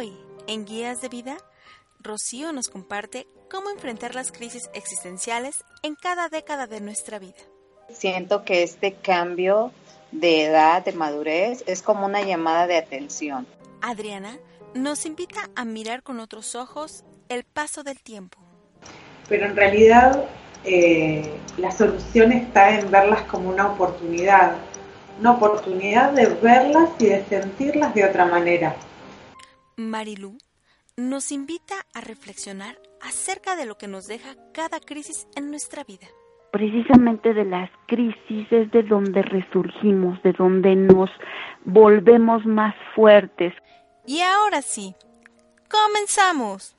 Hoy, en Guías de Vida, Rocío nos comparte cómo enfrentar las crisis existenciales en cada década de nuestra vida. Siento que este cambio de edad, de madurez, es como una llamada de atención. Adriana nos invita a mirar con otros ojos el paso del tiempo. Pero en realidad eh, la solución está en verlas como una oportunidad, una oportunidad de verlas y de sentirlas de otra manera. Marilu nos invita a reflexionar acerca de lo que nos deja cada crisis en nuestra vida. Precisamente de las crisis es de donde resurgimos, de donde nos volvemos más fuertes. Y ahora sí, comenzamos.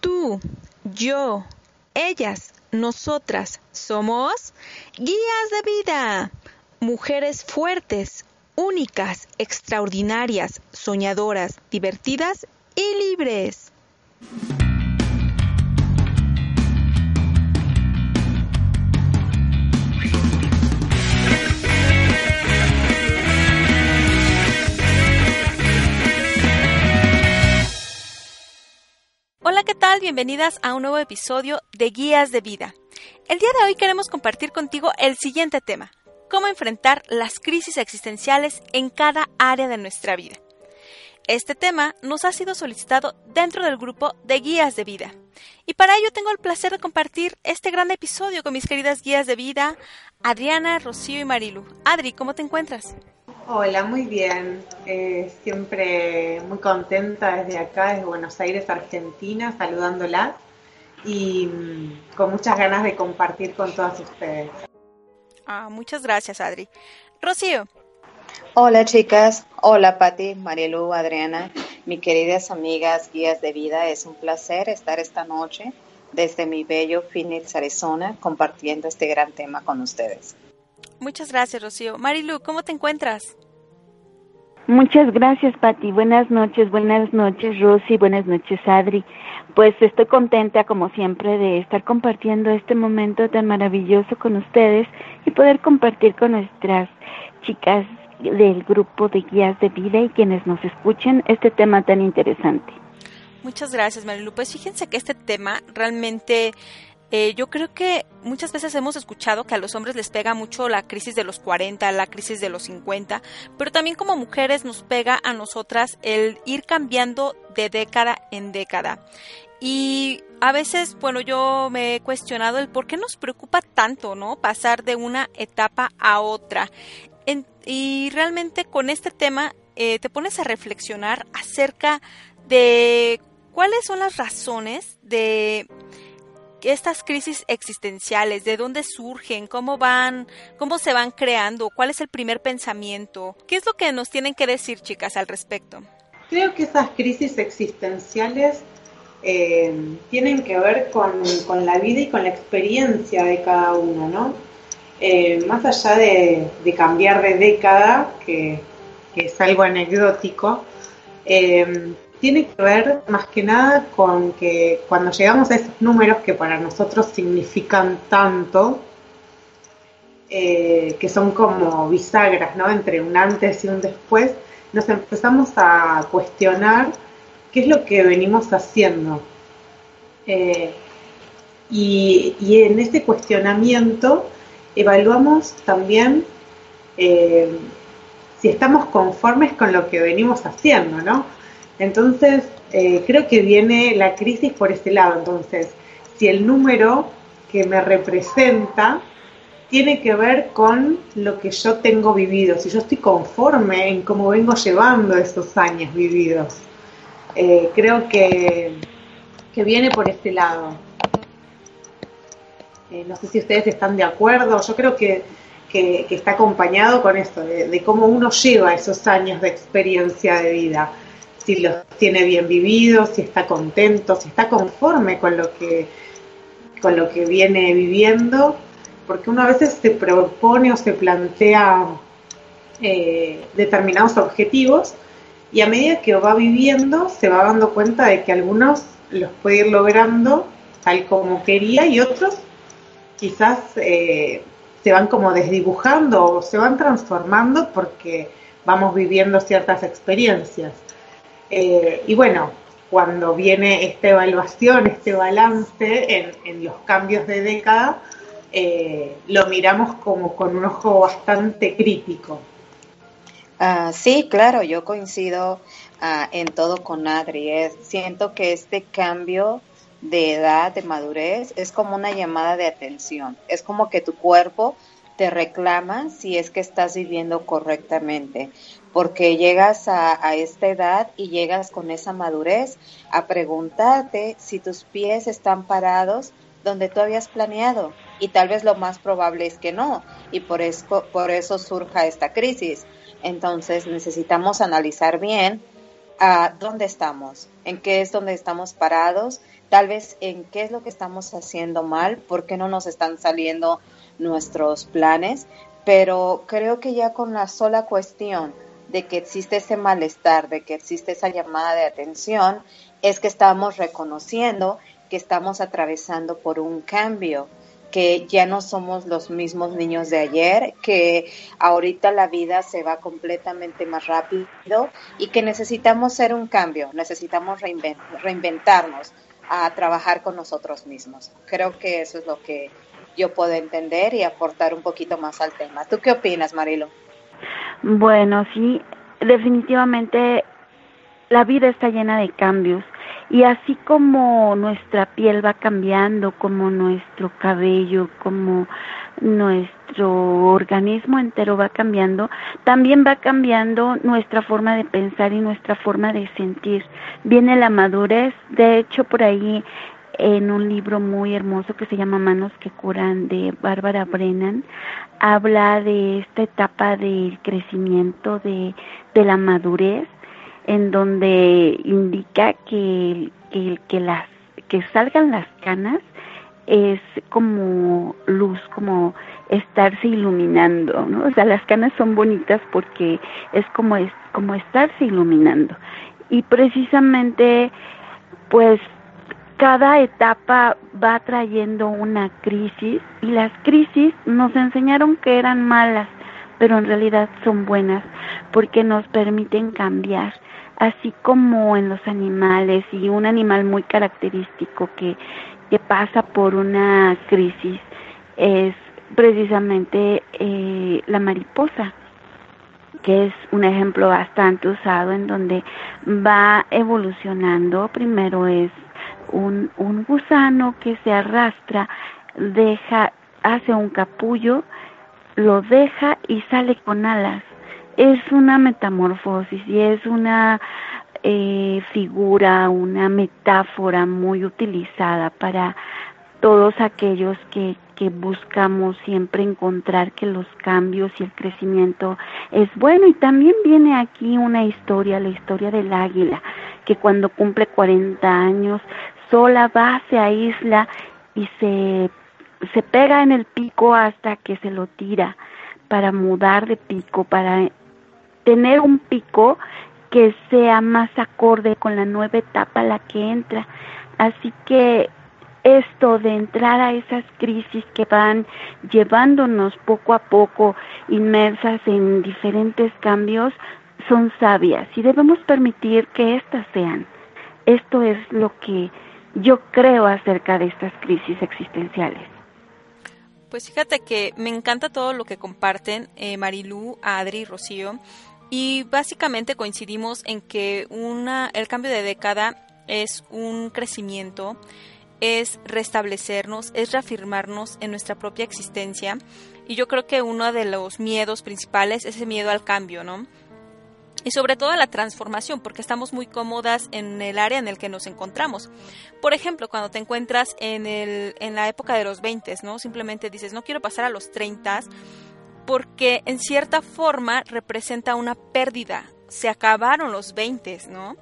Tú, yo, ellas, nosotras somos guías de vida, mujeres fuertes, únicas, extraordinarias, soñadoras, divertidas y libres. Hola, ¿qué tal? Bienvenidas a un nuevo episodio de Guías de Vida. El día de hoy queremos compartir contigo el siguiente tema, cómo enfrentar las crisis existenciales en cada área de nuestra vida. Este tema nos ha sido solicitado dentro del grupo de Guías de Vida. Y para ello tengo el placer de compartir este gran episodio con mis queridas guías de vida, Adriana, Rocío y Marilu. Adri, ¿cómo te encuentras? Hola, muy bien. Eh, siempre muy contenta desde acá, desde Buenos Aires, Argentina, saludándola y mm, con muchas ganas de compartir con todas ustedes. Ah, muchas gracias, Adri. Rocío. Hola, chicas. Hola, Patti, Marielu, Adriana, mis queridas amigas guías de vida. Es un placer estar esta noche desde mi bello Phoenix, Arizona, compartiendo este gran tema con ustedes. Muchas gracias, Rocío. Marilu, ¿cómo te encuentras? Muchas gracias, Pati. Buenas noches, buenas noches, Rosy, buenas noches, Adri. Pues estoy contenta, como siempre, de estar compartiendo este momento tan maravilloso con ustedes y poder compartir con nuestras chicas del grupo de guías de vida y quienes nos escuchen este tema tan interesante. Muchas gracias, Marilu. Pues fíjense que este tema realmente eh, yo creo que muchas veces hemos escuchado que a los hombres les pega mucho la crisis de los 40, la crisis de los 50, pero también como mujeres nos pega a nosotras el ir cambiando de década en década. Y a veces, bueno, yo me he cuestionado el por qué nos preocupa tanto, ¿no? Pasar de una etapa a otra. y realmente con este tema eh, te pones a reflexionar acerca de cuáles son las razones de estas crisis existenciales, de dónde surgen, cómo van, cómo se van creando, cuál es el primer pensamiento, qué es lo que nos tienen que decir, chicas, al respecto. Creo que esas crisis existenciales eh, tienen que ver con, la vida y con la experiencia de cada uno, ¿no? Eh, más allá de, cambiar de década, que, es algo anecdótico, eh, tiene que ver más que nada con que cuando llegamos a esos números que para nosotros significan tanto, eh, que son como bisagras, ¿no? Entre un antes y un después, nos empezamos a cuestionar qué es lo que venimos haciendo. Eh, y, en este cuestionamiento evaluamos también eh, si estamos conformes con lo que venimos haciendo, ¿no? Entonces, eh, creo que viene la crisis por ese lado. Entonces, si el número que me representa tiene que ver con lo que yo tengo vivido, si yo estoy conforme en cómo vengo llevando esos años vividos. Eh, creo que, viene por este lado. Eh, no sé si ustedes están de acuerdo, yo creo que, está acompañado con esto, de cómo uno lleva esos años de experiencia de vida si los tiene bien vividos, si está contento, si está conforme con lo que, con lo que viene viviendo, porque uno a veces se propone o se plantea eh, determinados objetivos y a medida que va viviendo se va dando cuenta de que algunos los puede ir logrando tal como quería y otros quizás eh, se van como desdibujando o se van transformando porque vamos viviendo ciertas experiencias. Eh, y bueno, cuando viene esta evaluación, este balance en, los cambios de década, eh, lo miramos como con un ojo bastante crítico. Ah, sí, claro, yo coincido ah, en todo con Adri. siento que este cambio de edad, de madurez, es como una llamada de atención. Es como que tu cuerpo te reclama si es que estás viviendo correctamente, porque llegas a, esta edad y llegas con esa madurez a preguntarte si tus pies están parados donde tú habías planeado. Y tal vez lo más probable es que no. Y por eso, por eso surja esta crisis. Entonces necesitamos analizar bien a dónde estamos, en qué es donde estamos parados, tal vez en qué es lo que estamos haciendo mal, por qué no nos están saliendo nuestros planes, pero creo que ya con la sola cuestión de que existe ese malestar, de que existe esa llamada de atención, es que estamos reconociendo que estamos atravesando por un cambio, que ya no somos los mismos niños de ayer, que ahorita la vida se va completamente más rápido y que necesitamos hacer un cambio, necesitamos reinventarnos a trabajar con nosotros mismos. Creo que eso es lo que yo puedo entender y aportar un poquito más al tema. ¿Tú qué opinas, Marilo? Bueno, sí, definitivamente la vida está llena de cambios y así como nuestra piel va cambiando, como nuestro cabello, como nuestro organismo entero va cambiando, también va cambiando nuestra forma de pensar y nuestra forma de sentir. Viene la madurez, de hecho por ahí en un libro muy hermoso que se llama Manos que curan de Bárbara Brennan, habla de esta etapa del crecimiento, de, de la madurez, en donde indica que, que, que, las, que salgan las canas es como luz, como estarse iluminando, ¿no? O sea, las canas son bonitas porque es como, es, como estarse iluminando. Y precisamente, pues cada etapa va trayendo una crisis y las crisis nos enseñaron que eran malas, pero en realidad son buenas porque nos permiten cambiar, así como en los animales y un animal muy característico que, que pasa por una crisis es precisamente eh, la mariposa que es un ejemplo bastante usado en donde va evolucionando. Primero es un, un gusano que se arrastra, deja, hace un capullo, lo deja y sale con alas. Es una metamorfosis y es una eh, figura, una metáfora muy utilizada para todos aquellos que, que buscamos siempre encontrar que los cambios y el crecimiento es bueno. Y también viene aquí una historia, la historia del águila, que cuando cumple 40 años sola va, se aísla y se, se pega en el pico hasta que se lo tira para mudar de pico, para tener un pico que sea más acorde con la nueva etapa a la que entra. Así que esto de entrar a esas crisis que van llevándonos poco a poco inmersas en diferentes cambios son sabias y debemos permitir que éstas sean. Esto es lo que yo creo acerca de estas crisis existenciales. Pues fíjate que me encanta todo lo que comparten eh, Marilú, Adri, Rocío, y básicamente coincidimos en que una, el cambio de década es un crecimiento, es restablecernos, es reafirmarnos en nuestra propia existencia, y yo creo que uno de los miedos principales es ese miedo al cambio, ¿no? Y sobre todo la transformación, porque estamos muy cómodas en el área en el que nos encontramos. Por ejemplo, cuando te encuentras en, el, en la época de los 20, ¿no? Simplemente dices, no quiero pasar a los 30 porque en cierta forma representa una pérdida. Se acabaron los 20, ¿no?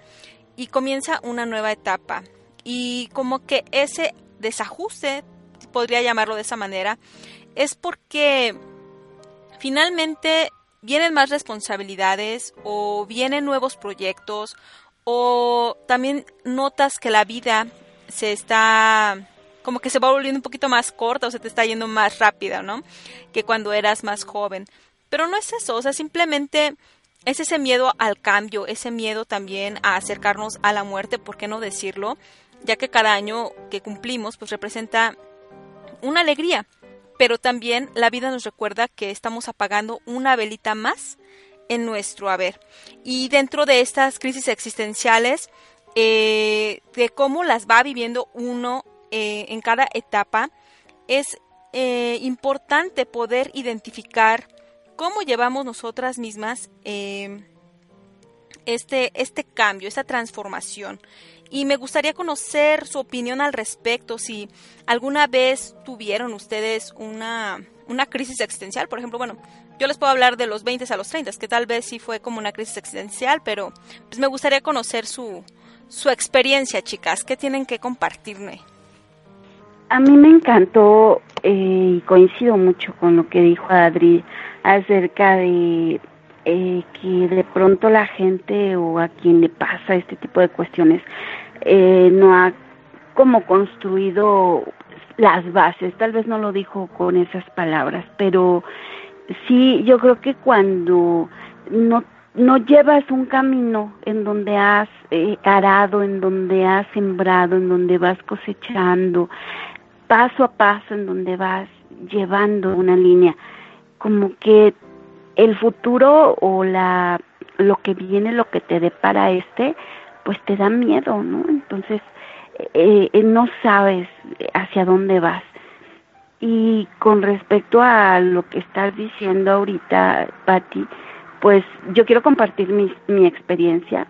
Y comienza una nueva etapa. Y como que ese desajuste, podría llamarlo de esa manera, es porque finalmente vienen más responsabilidades o vienen nuevos proyectos o también notas que la vida se está como que se va volviendo un poquito más corta o se te está yendo más rápida, ¿no? Que cuando eras más joven. Pero no es eso, o sea, simplemente es ese miedo al cambio, ese miedo también a acercarnos a la muerte, ¿por qué no decirlo? Ya que cada año que cumplimos pues representa una alegría, pero también la vida nos recuerda que estamos apagando una velita más en nuestro haber. Y dentro de estas crisis existenciales, eh, de cómo las va viviendo uno eh, en cada etapa, es eh, importante poder identificar cómo llevamos nosotras mismas este, este cambio, esta transformación. Y me gustaría conocer su opinión al respecto, si alguna vez tuvieron ustedes una, una crisis existencial, por ejemplo, bueno, yo les puedo hablar de los 20 a los 30, que tal vez sí fue como una crisis existencial, pero pues me gustaría conocer su, su experiencia, chicas. ¿Qué tienen que compartirme? A mí me encantó eh, y coincido mucho con lo que dijo Adri acerca de eh, que de pronto la gente o a quien le pasa este tipo de cuestiones eh, no ha como construido las bases, tal vez no lo dijo con esas palabras, pero sí, yo creo que cuando no no llevas un camino en donde has eh, arado, en donde has sembrado, en donde vas cosechando, paso a paso, en donde vas llevando una línea, como que el futuro o la lo que viene, lo que te depara este, pues te da miedo, ¿no? Entonces eh, eh, no sabes hacia dónde vas. Y con respecto a lo que estás diciendo ahorita, Patti, pues yo quiero compartir mi, mi experiencia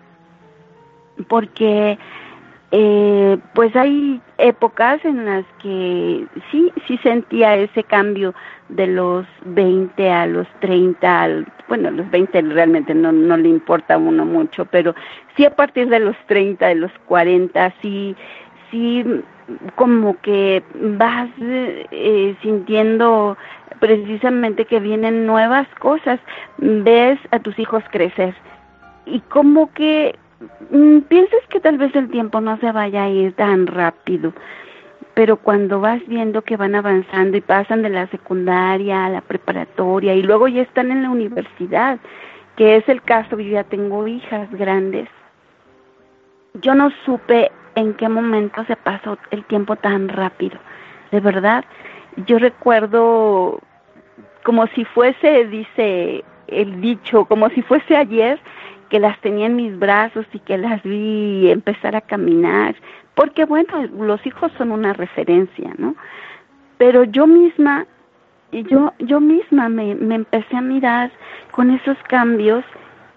porque eh, pues hay épocas en las que sí, sí sentía ese cambio de los 20 a los 30, al, bueno, los 20 realmente no, no le importa a uno mucho, pero sí a partir de los 30, de los 40, sí, sí como que vas eh, sintiendo precisamente que vienen nuevas cosas, ves a tus hijos crecer y como que mm, piensas que tal vez el tiempo no se vaya a ir tan rápido, pero cuando vas viendo que van avanzando y pasan de la secundaria a la preparatoria y luego ya están en la universidad, que es el caso, yo ya tengo hijas grandes, yo no supe en qué momento se pasó el tiempo tan rápido. De verdad, yo recuerdo como si fuese, dice el dicho, como si fuese ayer que las tenía en mis brazos y que las vi empezar a caminar, porque bueno, los hijos son una referencia, ¿no? Pero yo misma, yo, yo misma me, me empecé a mirar con esos cambios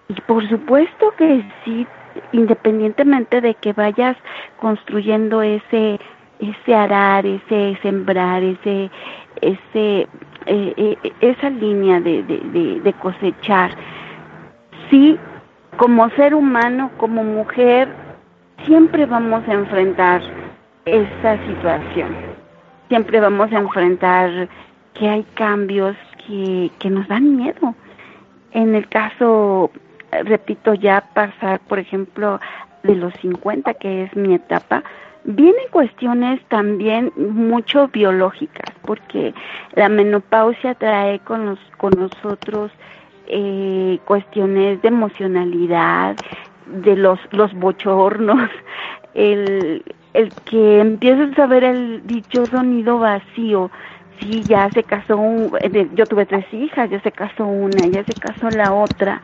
y por supuesto que sí, independientemente de que vayas construyendo ese ese arar, ese sembrar, ese ese eh, eh, esa línea de, de, de, cosechar. Sí, como ser humano, como mujer, siempre vamos a enfrentar esa situación. Siempre vamos a enfrentar que hay cambios que, nos dan miedo. En el caso, repito, ya pasar, por ejemplo, de los 50, que es mi etapa, Vienen cuestiones también mucho biológicas, porque la menopausia trae con, los, con nosotros eh, cuestiones de emocionalidad, de los, los bochornos, el, el que empiezas a ver el dicho sonido vacío. Sí, ya se casó, yo tuve tres hijas, ya se casó una, ya se casó la otra,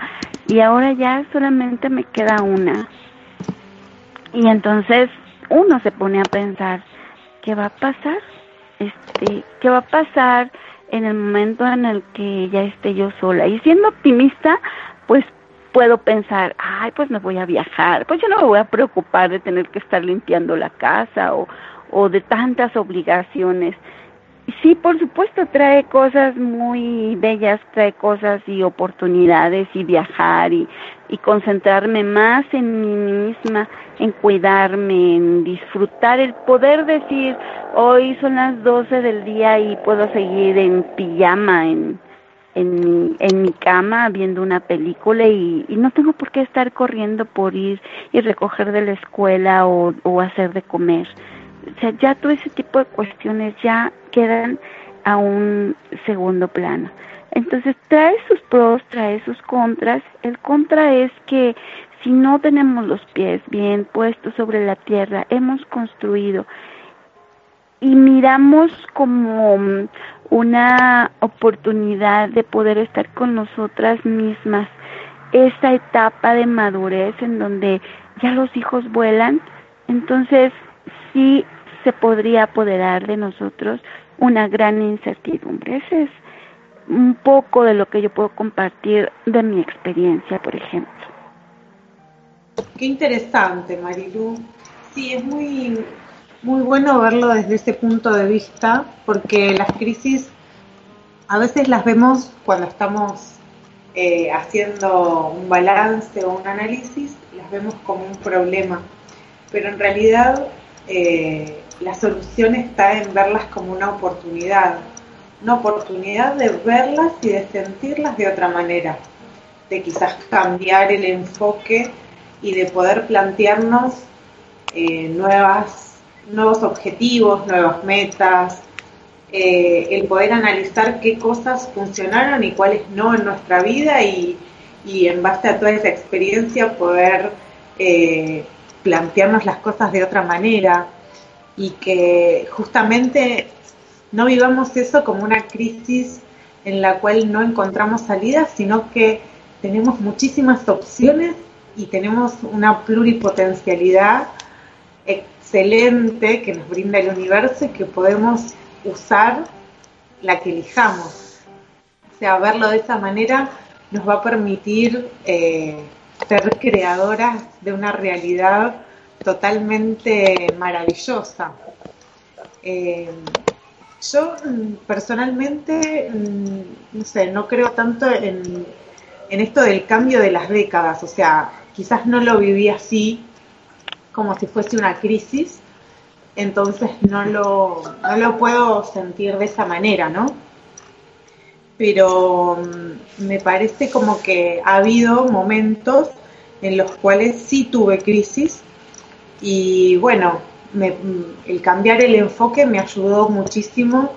y ahora ya solamente me queda una. Y entonces uno se pone a pensar, ¿qué va a pasar? Este, ¿qué va a pasar en el momento en el que ya esté yo sola? Y siendo optimista, pues puedo pensar, ay, pues me voy a viajar, pues yo no me voy a preocupar de tener que estar limpiando la casa o, o de tantas obligaciones. Sí, por supuesto, trae cosas muy bellas, trae cosas y oportunidades y viajar y, y concentrarme más en mí misma, en cuidarme, en disfrutar, el poder decir, hoy son las 12 del día y puedo seguir en pijama, en, en, en mi cama viendo una película y, y, no tengo por qué estar corriendo por ir y recoger de la escuela o, hacer de comer. O sea, ya todo ese tipo de cuestiones ya quedan a un segundo plano. Entonces trae sus pros, trae sus contras. El contra es que si no tenemos los pies bien puestos sobre la tierra, hemos construido y miramos como una oportunidad de poder estar con nosotras mismas, esa etapa de madurez en donde ya los hijos vuelan, entonces sí se podría apoderar de nosotros una gran incertidumbre. Ese es un poco de lo que yo puedo compartir de mi experiencia, por ejemplo. Qué interesante, Marilu. Sí, es muy, muy bueno verlo desde ese punto de vista, porque las crisis a veces las vemos cuando estamos eh, haciendo un balance o un análisis, las vemos como un problema, pero en realidad eh, la solución está en verlas como una oportunidad, una oportunidad de verlas y de sentirlas de otra manera, de quizás cambiar el enfoque y de poder plantearnos eh, nuevas, nuevos objetivos, nuevas metas, eh, el poder analizar qué cosas funcionaron y cuáles no en nuestra vida y, y en base a toda esa experiencia poder eh, plantearnos las cosas de otra manera y que justamente no vivamos eso como una crisis en la cual no encontramos salida, sino que tenemos muchísimas opciones y tenemos una pluripotencialidad excelente que nos brinda el universo y que podemos usar la que elijamos. O sea, verlo de esa manera nos va a permitir eh, ser creadoras de una realidad totalmente maravillosa. Eh, yo mm, personalmente, mm, no sé, no creo tanto en, en, esto del cambio de las décadas, o sea, quizás no lo viví así como si fuese una crisis, entonces no lo, no lo puedo sentir de esa manera, ¿no? Pero mm, me parece como que ha habido momentos en los cuales sí tuve crisis y bueno, el cambiar el enfoque me ayudó muchísimo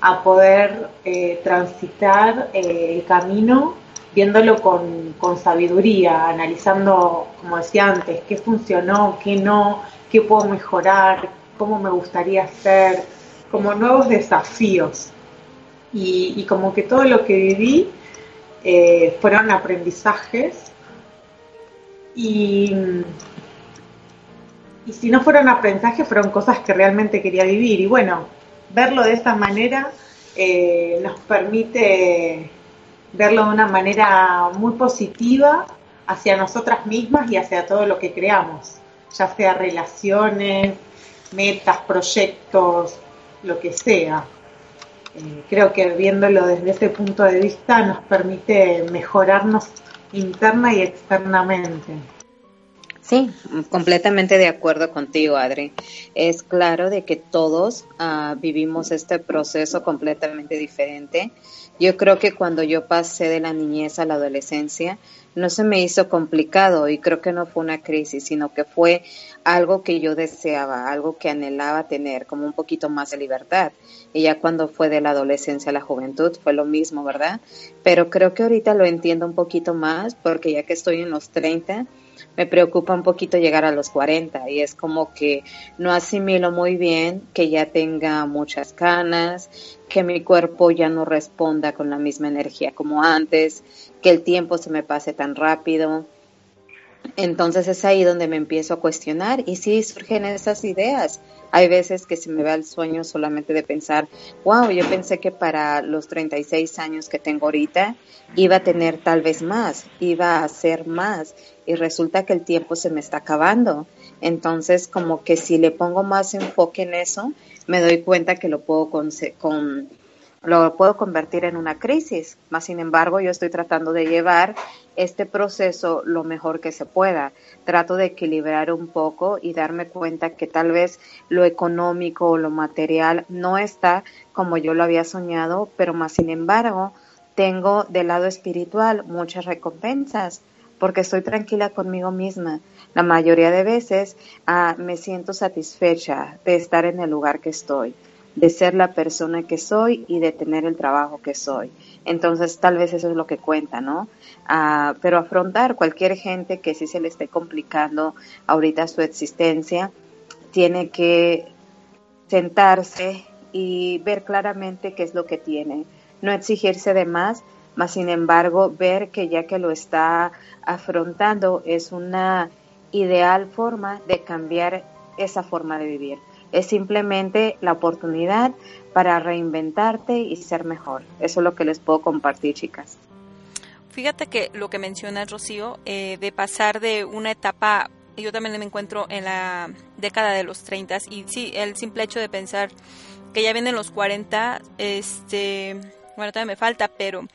a poder eh, transitar eh, el camino viéndolo con, con, sabiduría, analizando, como decía antes, qué funcionó, qué no, qué puedo mejorar, cómo me gustaría hacer, como nuevos desafíos. Y, como que todo lo que viví eh, fueron aprendizajes y y si no fueron aprendizajes, fueron cosas que realmente quería vivir. Y bueno, verlo de esa manera eh, nos permite verlo de una manera muy positiva hacia nosotras mismas y hacia todo lo que creamos, ya sea relaciones, metas, proyectos, lo que sea. Eh, creo que viéndolo desde ese punto de vista nos permite mejorarnos interna y externamente. Sí, completamente de acuerdo contigo, Adri. Es claro de que todos uh, vivimos este proceso completamente diferente. Yo creo que cuando yo pasé de la niñez a la adolescencia, no se me hizo complicado y creo que no fue una crisis, sino que fue algo que yo deseaba, algo que anhelaba tener, como un poquito más de libertad. Y ya cuando fue de la adolescencia a la juventud fue lo mismo, ¿verdad? Pero creo que ahorita lo entiendo un poquito más porque ya que estoy en los 30, me preocupa un poquito llegar a los 40 y es como que no asimilo muy bien que ya tenga muchas canas, que mi cuerpo ya no responda con la misma energía como antes, que el tiempo se me pase tan rápido. Entonces es ahí donde me empiezo a cuestionar y sí surgen esas ideas. Hay veces que se me va el sueño solamente de pensar, wow, yo pensé que para los 36 años que tengo ahorita iba a tener tal vez más, iba a hacer más y resulta que el tiempo se me está acabando. Entonces, como que si le pongo más enfoque en eso, me doy cuenta que lo puedo con, lo puedo convertir en una crisis. Más sin embargo, yo estoy tratando de llevar este proceso lo mejor que se pueda. Trato de equilibrar un poco y darme cuenta que tal vez lo económico o lo material no está como yo lo había soñado, pero más sin embargo, tengo del lado espiritual muchas recompensas porque estoy tranquila conmigo misma. La mayoría de veces ah, me siento satisfecha de estar en el lugar que estoy. De ser la persona que soy y de tener el trabajo que soy. Entonces, tal vez eso es lo que cuenta, ¿no? Ah, pero afrontar cualquier gente que sí se le esté complicando ahorita su existencia, tiene que sentarse y ver claramente qué es lo que tiene. No exigirse de más, más sin embargo, ver que ya que lo está afrontando es una ideal forma de cambiar esa forma de vivir. Es simplemente la oportunidad para reinventarte y ser mejor. Eso es lo que les puedo compartir, chicas. Fíjate que lo que mencionas, Rocío, eh, de pasar de una etapa, yo también me encuentro en la década de los 30 y sí, el simple hecho de pensar que ya vienen los 40, este, bueno, todavía me falta, pero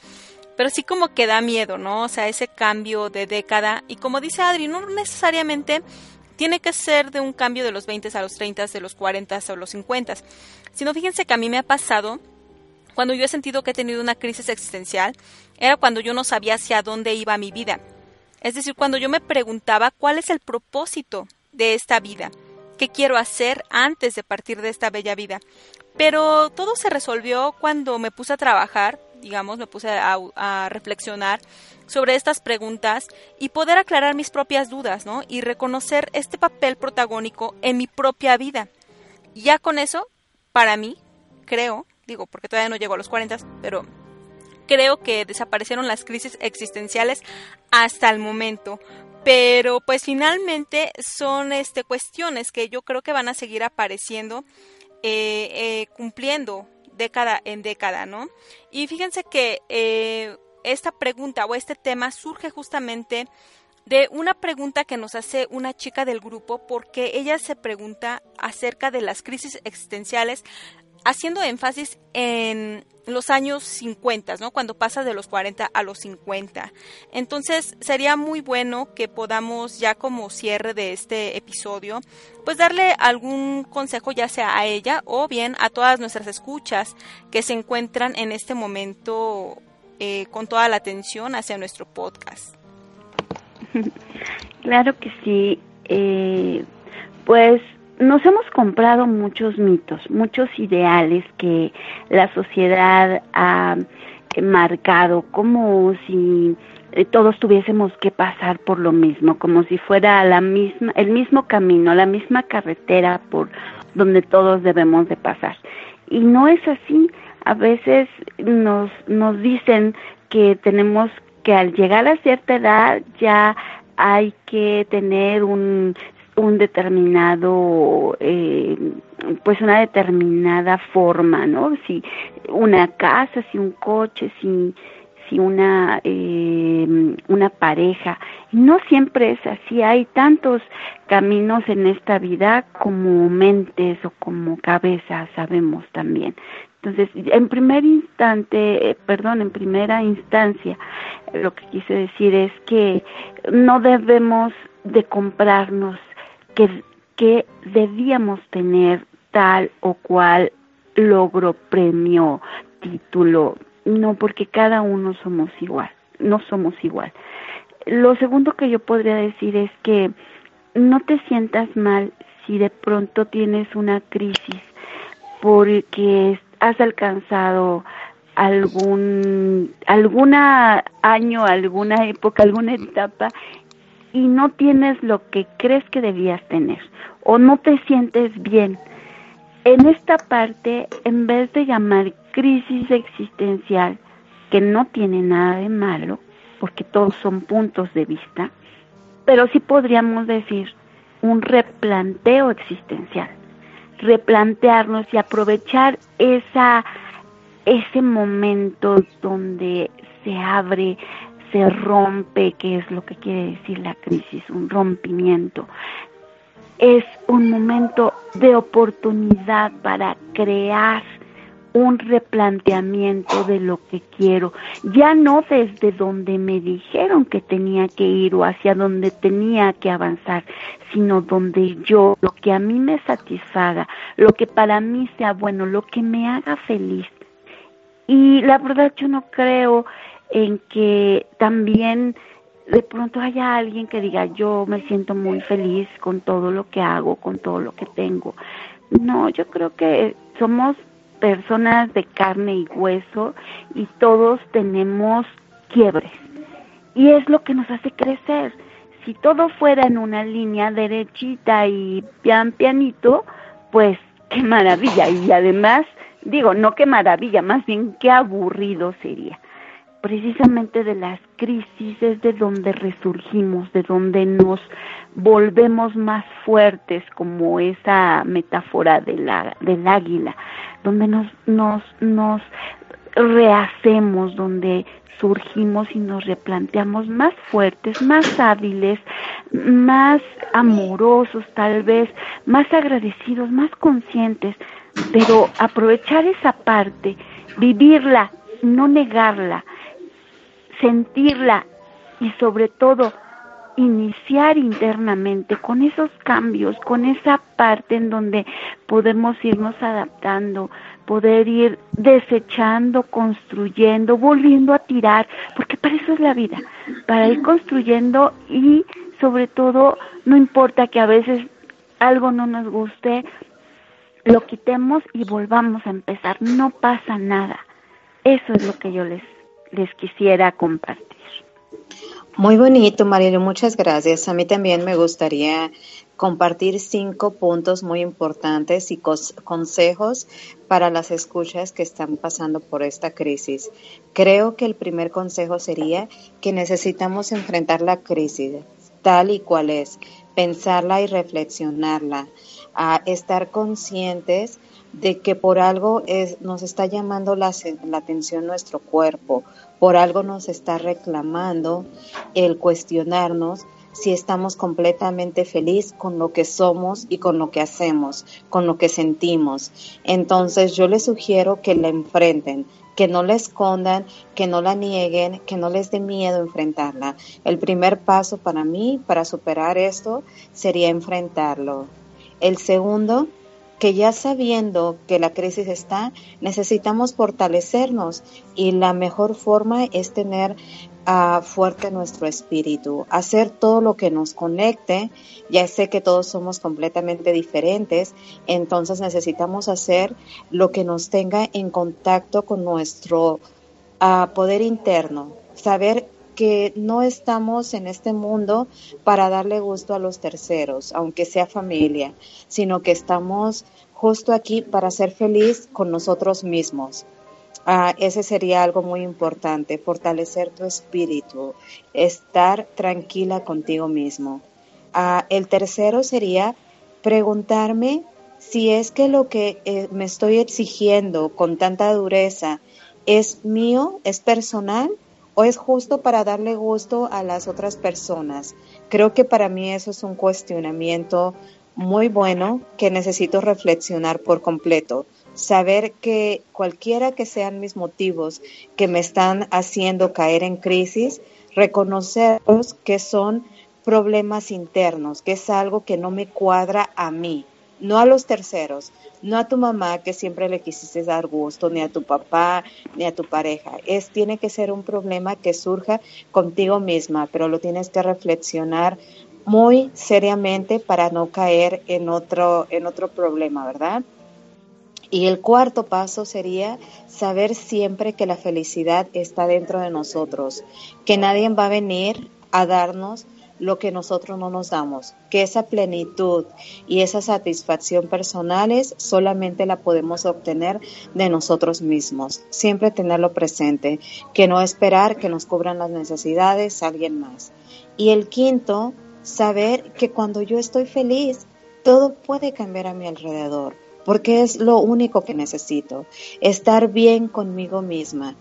pero sí como que da miedo, ¿no? O sea, ese cambio de década. Y como dice Adri, no necesariamente tiene que ser de un cambio de los 20 a los 30, de los 40 a los 50, sino fíjense que a mí me ha pasado cuando yo he sentido que he tenido una crisis existencial, era cuando yo no sabía hacia dónde iba mi vida. Es decir, cuando yo me preguntaba cuál es el propósito de esta vida, qué quiero hacer antes de partir de esta bella vida. Pero todo se resolvió cuando me puse a trabajar, digamos, me puse a, reflexionar sobre estas preguntas y poder aclarar mis propias dudas, ¿no? Y reconocer este papel protagónico en mi propia vida. Ya con eso, para mí, creo, digo, porque todavía no llego a los 40, pero creo que desaparecieron las crisis existenciales hasta el momento. Pero pues finalmente son este, cuestiones que yo creo que van a seguir apareciendo, eh, eh, cumpliendo década en década, ¿no? Y fíjense que eh, esta pregunta o este tema surge justamente de una pregunta que nos hace una chica del grupo porque ella se pregunta acerca de las crisis existenciales haciendo énfasis en los años 50, ¿no? Cuando pasa de los 40 a los 50. Entonces, sería muy bueno que podamos ya como cierre de este episodio, pues darle algún consejo ya sea a ella o bien a todas nuestras escuchas que se encuentran en este momento eh, con toda la atención hacia nuestro podcast. Claro que sí. Eh, pues nos hemos comprado muchos mitos, muchos ideales que la sociedad ha marcado, como si eh, todos tuviésemos que pasar por lo mismo, como si fuera la misma, el mismo camino, la misma carretera por donde todos debemos de pasar. Y no es así. A veces nos, nos dicen que tenemos que al llegar a cierta edad ya hay que tener un un determinado, eh, pues una determinada forma, ¿no? Si una casa, si un coche, si, si una, eh, una pareja. No siempre es así, hay tantos caminos en esta vida como mentes o como cabezas, sabemos también. Entonces, en primer instante, eh, perdón, en primera instancia, lo que quise decir es que no debemos de comprarnos que, debíamos tener tal o cual logro, premio, título. No, porque cada uno somos igual, no somos igual. Lo segundo que yo podría decir es que no te sientas mal si de pronto tienes una crisis porque has alcanzado algún alguna año, alguna época, alguna etapa y no tienes lo que crees que debías tener o no te sientes bien. En esta parte, en vez de llamar crisis existencial, que no tiene nada de malo, porque todos son puntos de vista, pero sí podríamos decir un replanteo existencial, replantearnos y aprovechar esa ese momento donde se abre se rompe, que es lo que quiere decir la crisis, un rompimiento. Es un momento de oportunidad para crear un replanteamiento de lo que quiero, ya no desde donde me dijeron que tenía que ir o hacia donde tenía que avanzar, sino donde yo, lo que a mí me satisfaga, lo que para mí sea bueno, lo que me haga feliz. Y la verdad yo no creo en que también de pronto haya alguien que diga yo me siento muy feliz con todo lo que hago, con todo lo que tengo. No, yo creo que somos personas de carne y hueso y todos tenemos quiebres. Y es lo que nos hace crecer. Si todo fuera en una línea derechita y pian pianito, pues qué maravilla. Y además, digo, no qué maravilla, más bien qué aburrido sería precisamente de las crisis es de donde resurgimos, de donde nos volvemos más fuertes, como esa metáfora de la, del águila, donde nos, nos, nos rehacemos, donde surgimos y nos replanteamos más fuertes, más hábiles, más amorosos tal vez, más agradecidos, más conscientes, pero aprovechar esa parte, vivirla, no negarla, sentirla y sobre todo iniciar internamente con esos cambios, con esa parte en donde podemos irnos adaptando, poder ir desechando, construyendo, volviendo a tirar, porque para eso es la vida, para ir construyendo y sobre todo no importa que a veces algo no nos guste, lo quitemos y volvamos a empezar, no pasa nada. Eso es lo que yo les les quisiera compartir. Muy bonito, Marielo, muchas gracias. A mí también me gustaría compartir cinco puntos muy importantes y consejos para las escuchas que están pasando por esta crisis. Creo que el primer consejo sería que necesitamos enfrentar la crisis tal y cual es, pensarla y reflexionarla, a estar conscientes de que por algo nos está llamando la, la, atención nuestro cuerpo, por algo nos está reclamando el cuestionarnos si estamos completamente feliz con lo que somos y con lo que hacemos, con lo que sentimos. Entonces yo les sugiero que la enfrenten, que no la escondan, que no la nieguen, que no les dé miedo enfrentarla. El primer paso para mí, para superar esto, sería enfrentarlo. El segundo, que ya sabiendo que la crisis está, necesitamos fortalecernos y la mejor forma es tener uh, fuerte nuestro espíritu, hacer todo lo que nos conecte. Ya sé que todos somos completamente diferentes, entonces necesitamos hacer lo que nos tenga en contacto con nuestro uh, poder interno, saber que no estamos en este mundo para darle gusto a los terceros, aunque sea familia, sino que estamos justo aquí para ser feliz con nosotros mismos. Ah, ese sería algo muy importante, fortalecer tu espíritu, estar tranquila contigo mismo. Ah, el tercero sería preguntarme si es que lo que eh, me estoy exigiendo con tanta dureza es mío, es personal o es justo para darle gusto a las otras personas. Creo que para mí eso es un cuestionamiento muy bueno que necesito reflexionar por completo. Saber que cualquiera que sean mis motivos que me están haciendo caer en crisis, reconocerlos que son problemas internos, que es algo que no me cuadra a mí no a los terceros, no a tu mamá que siempre le quisiste dar gusto, ni a tu papá, ni a tu pareja. Es tiene que ser un problema que surja contigo misma, pero lo tienes que reflexionar muy seriamente para no caer en otro en otro problema, ¿verdad? Y el cuarto paso sería saber siempre que la felicidad está dentro de nosotros, que nadie va a venir a darnos lo que nosotros no nos damos, que esa plenitud y esa satisfacción personales solamente la podemos obtener de nosotros mismos. Siempre tenerlo presente, que no esperar que nos cubran las necesidades alguien más. Y el quinto, saber que cuando yo estoy feliz, todo puede cambiar a mi alrededor porque es lo único que necesito, estar bien conmigo misma,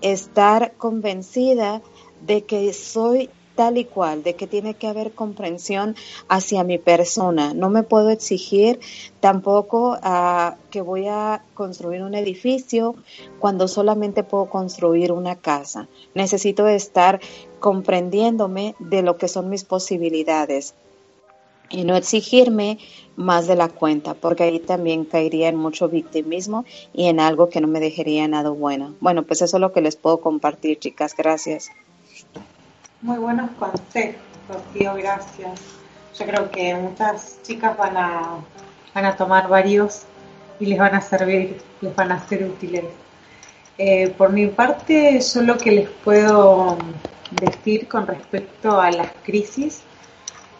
estar convencida de que soy tal y cual, de que tiene que haber comprensión hacia mi persona. No me puedo exigir tampoco a que voy a construir un edificio cuando solamente puedo construir una casa. Necesito estar comprendiéndome de lo que son mis posibilidades y no exigirme más de la cuenta, porque ahí también caería en mucho victimismo y en algo que no me dejaría nada bueno. Bueno, pues eso es lo que les puedo compartir, chicas. Gracias. Muy buenos consejos, Rocío, gracias. Yo creo que muchas chicas van a, van a tomar varios y les van a servir, les van a ser útiles. Eh, por mi parte, yo lo que les puedo decir con respecto a las crisis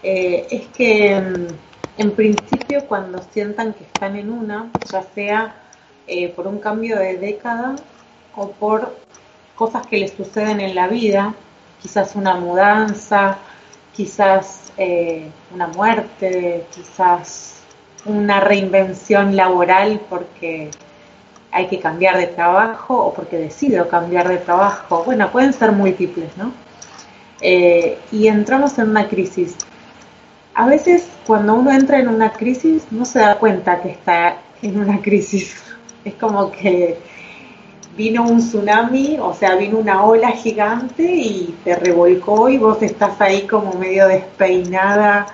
eh, es que mm, en principio cuando sientan que están en una, ya sea eh, por un cambio de década o por cosas que les suceden en la vida, quizás una mudanza, quizás eh, una muerte, quizás una reinvención laboral porque hay que cambiar de trabajo o porque decido cambiar de trabajo. Bueno, pueden ser múltiples, ¿no? Eh, y entramos en una crisis. A veces cuando uno entra en una crisis no se da cuenta que está en una crisis. Es como que vino un tsunami, o sea, vino una ola gigante y te revolcó y vos estás ahí como medio despeinada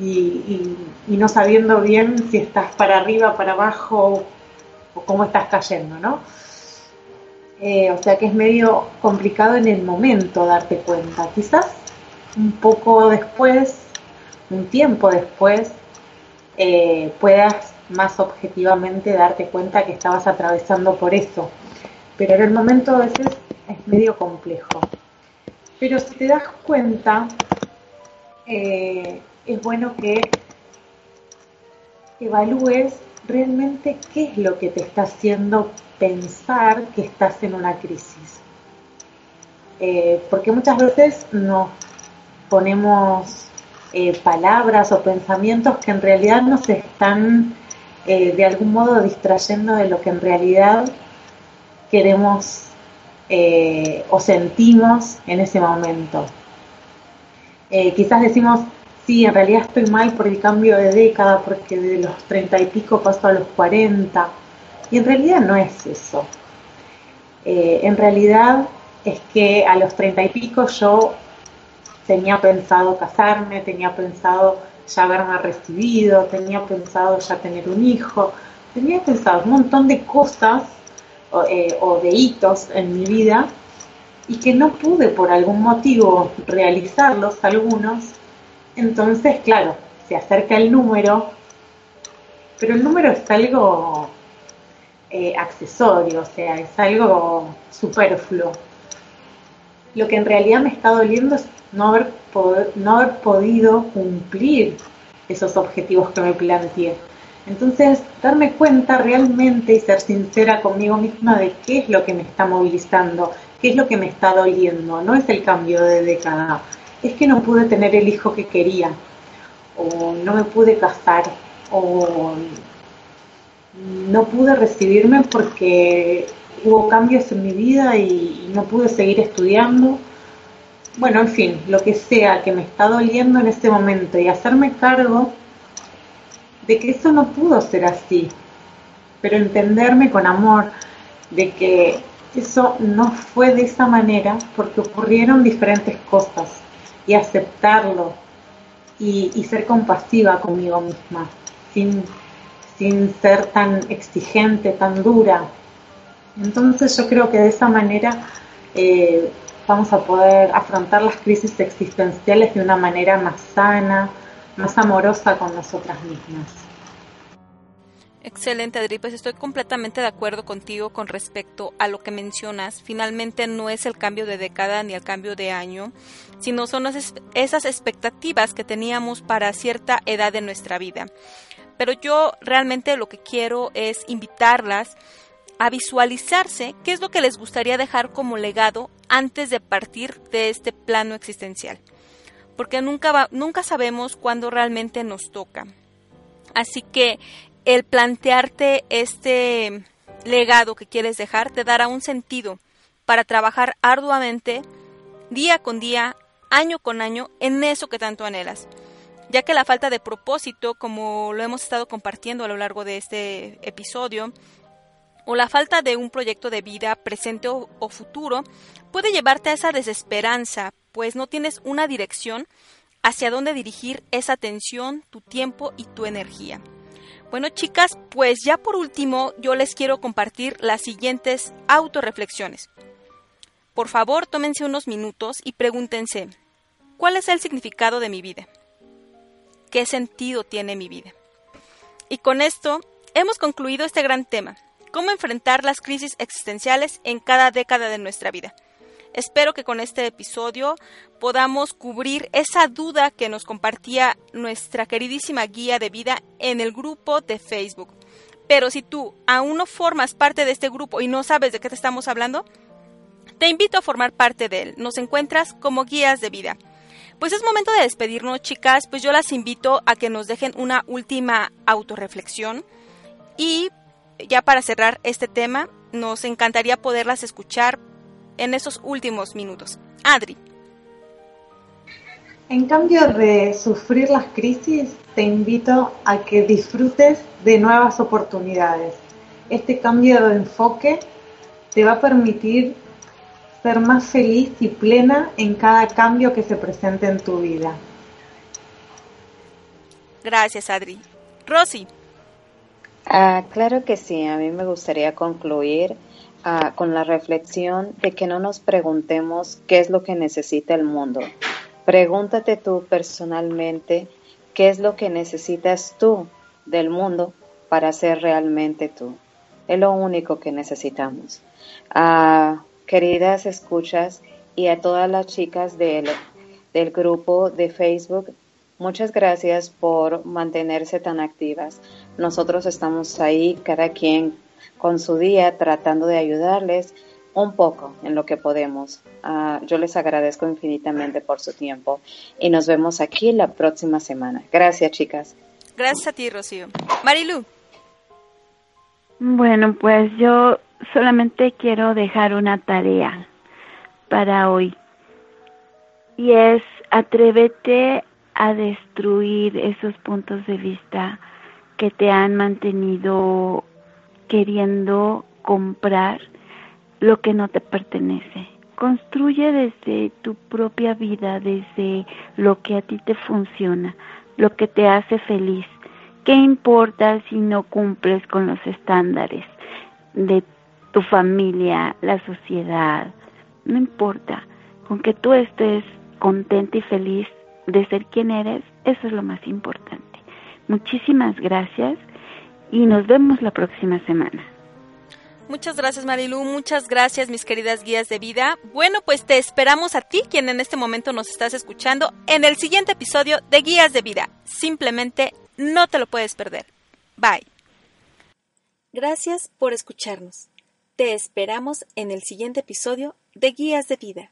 y, no sabiendo bien si estás para arriba, para abajo o cómo estás cayendo, ¿no? Eh, o sea que es medio complicado en el momento darte cuenta. Quizás un poco después, un tiempo después, eh, puedas más objetivamente darte cuenta que estabas atravesando por eso pero en el momento a veces es medio complejo. Pero si te das cuenta, eh, es bueno que evalúes realmente qué es lo que te está haciendo pensar que estás en una crisis. Eh, porque muchas veces nos ponemos eh, palabras o pensamientos que en realidad nos están de algún modo distrayendo de lo que en realidad queremos eh, o sentimos en ese momento. Eh, quizás decimos, sí, en realidad estoy mal por el cambio de década, porque de los treinta y pico paso a los cuarenta, y en realidad no es eso. Eh, en realidad es que a los treinta y pico yo tenía pensado casarme, tenía pensado ya haberme recibido, tenía pensado ya tener un hijo, tenía pensado un montón de cosas eh, o, de hitos en mi vida y que no pude por algún motivo realizarlos algunos, entonces, claro, se acerca el número, pero el número es algo eh, accesorio, o sea, es algo superfluo. Lo que en realidad me está doliendo es no haber, no haber podido cumplir esos objetivos que me planteé. Entonces, darme cuenta realmente y ser sincera conmigo misma de qué es lo que me está movilizando, qué es lo que me está doliendo. No es el cambio de década, es que no pude tener el hijo que quería, o no me pude casar, o no pude recibirme porque hubo cambios en mi vida y no pude seguir estudiando. Bueno, en fin, lo que sea que me está doliendo en este momento y hacerme cargo de que eso no pudo ser así, pero entenderme con amor de que eso no fue de esa manera porque ocurrieron diferentes cosas y aceptarlo y, ser compasiva conmigo misma, sin, sin ser tan exigente, tan dura. Entonces yo creo que de esa manera eh, vamos a poder afrontar las crisis existenciales de una manera más sana, más amorosa con nosotras mismas. Excelente, Adri. Pues estoy completamente de acuerdo contigo con respecto a lo que mencionas. Finalmente no es el cambio de década ni el cambio de año, sino son esas expectativas que teníamos para cierta edad de nuestra vida. Pero yo realmente lo que quiero es invitarlas a visualizarse qué es lo que les gustaría dejar como legado antes de partir de este plano existencial porque nunca, nunca sabemos cuándo realmente nos toca. Así que el plantearte este legado que quieres dejar te dará un sentido para trabajar arduamente, día con día, año con año, en eso que tanto anhelas. Ya que la falta de propósito, como lo hemos estado compartiendo a lo largo de este episodio, o la falta de un proyecto de vida presente o futuro, puede llevarte a esa desesperanza pues no tienes una dirección hacia dónde dirigir esa atención, tu tiempo y tu energía. Bueno, chicas, pues ya por último yo les quiero compartir las siguientes autorreflexiones. Por favor, tómense unos minutos y pregúntense, ¿cuál es el significado de mi vida? ¿Qué sentido tiene mi vida? Y con esto hemos concluido este gran tema, cómo enfrentar las crisis existenciales en cada década de nuestra vida. Espero que con este episodio podamos cubrir esa duda que nos compartía nuestra queridísima guía de vida en el grupo de Facebook. Pero si tú aún no formas parte de este grupo y no sabes de qué te estamos hablando, te invito a formar parte de él. Nos encuentras como guías de vida. Pues es momento de despedirnos, chicas. Pues yo las invito a que nos dejen una última autorreflexión. Y ya para cerrar este tema, nos encantaría poderlas escuchar en esos últimos minutos. Adri. En cambio de sufrir las crisis, te invito a que disfrutes de nuevas oportunidades. Este cambio de enfoque te va a permitir ser más feliz y plena en cada cambio que se presente en tu vida. Gracias, Adri. Rosy. Ah, claro que sí, a mí me gustaría concluir con la reflexión de que no nos preguntemos qué es lo que necesita el mundo. Pregúntate tú personalmente qué es lo que necesitas tú del mundo para ser realmente tú. Es lo único que necesitamos. Ah, queridas escuchas y a todas las chicas del, del grupo de Facebook, muchas gracias por mantenerse tan activas. Nosotros estamos ahí, cada quien con su día, tratando de ayudarles un poco en lo que podemos. Uh, yo les agradezco infinitamente por su tiempo y nos vemos aquí la próxima semana. Gracias, chicas. Gracias a ti, Rocío. Marilu. Bueno, pues yo solamente quiero dejar una tarea para hoy y es atrévete a destruir esos puntos de vista que te han mantenido queriendo comprar lo que no te pertenece. Construye desde tu propia vida, desde lo que a ti te funciona, lo que te hace feliz. ¿Qué importa si no cumples con los estándares de tu familia, la sociedad, no importa, con que tú estés contenta y feliz de ser quien eres, eso es lo más importante. Muchísimas gracias y nos vemos la próxima semana. Muchas gracias Marilu, muchas gracias mis queridas guías de vida. Bueno, pues te esperamos a ti, quien en este momento nos estás escuchando, en el siguiente episodio de Guías de Vida. Simplemente no te lo puedes perder. Bye. Gracias por escucharnos. Te esperamos en el siguiente episodio de Guías de Vida.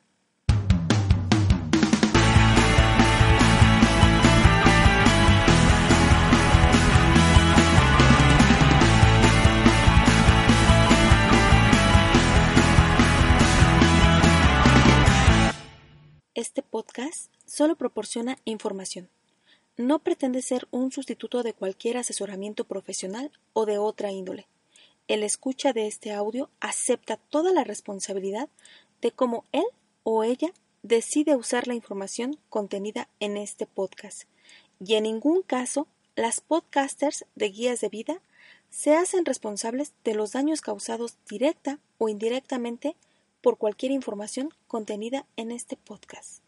Este podcast solo proporciona información. No pretende ser un sustituto de cualquier asesoramiento profesional o de otra índole el escucha de este audio acepta toda la responsabilidad de cómo él o ella decide usar la información contenida en este podcast. Y en ningún caso las podcasters de guías de vida se hacen responsables de los daños causados directa o indirectamente por cualquier información contenida en este podcast.